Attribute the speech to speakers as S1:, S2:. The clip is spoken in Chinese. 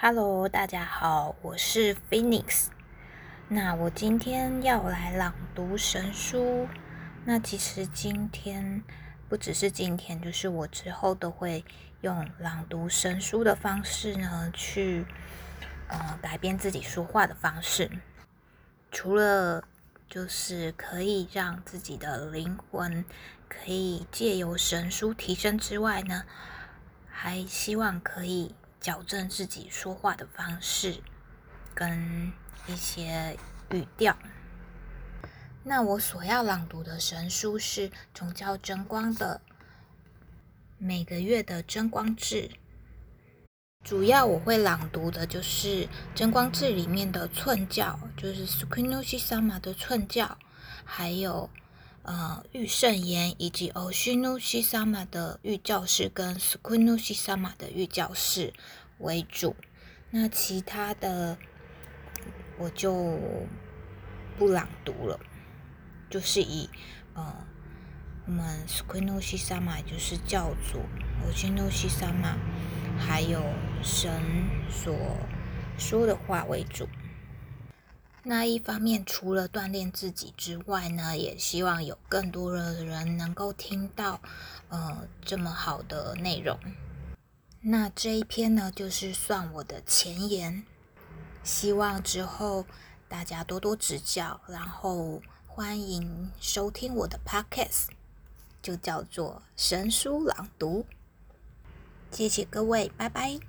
S1: Hello，大家好，我是 Phoenix。那我今天要来朗读神书。那其实今天不只是今天，就是我之后都会用朗读神书的方式呢，去呃改变自己说话的方式。除了就是可以让自己的灵魂可以借由神书提升之外呢，还希望可以矫正自己说话的方式跟一些语调。那我所要朗读的神书是崇教真光的每个月的真光志。主要我会朗读的就是《真光志》里面的寸教，就是 Sukunoshi Sama 的寸教，还有呃御圣言以及 Oshinoshi Sama 的御教士跟 Sukunoshi Sama 的御教士为主。那其他的我就不朗读了，就是以呃我们 Sukunoshi Sama 就是教主，Oshinoshi Sama。还有神所说的话为主。那一方面，除了锻炼自己之外呢，也希望有更多的人能够听到呃这么好的内容。那这一篇呢，就是算我的前言。希望之后大家多多指教，然后欢迎收听我的 podcast，就叫做神书朗读。谢谢各位，拜拜。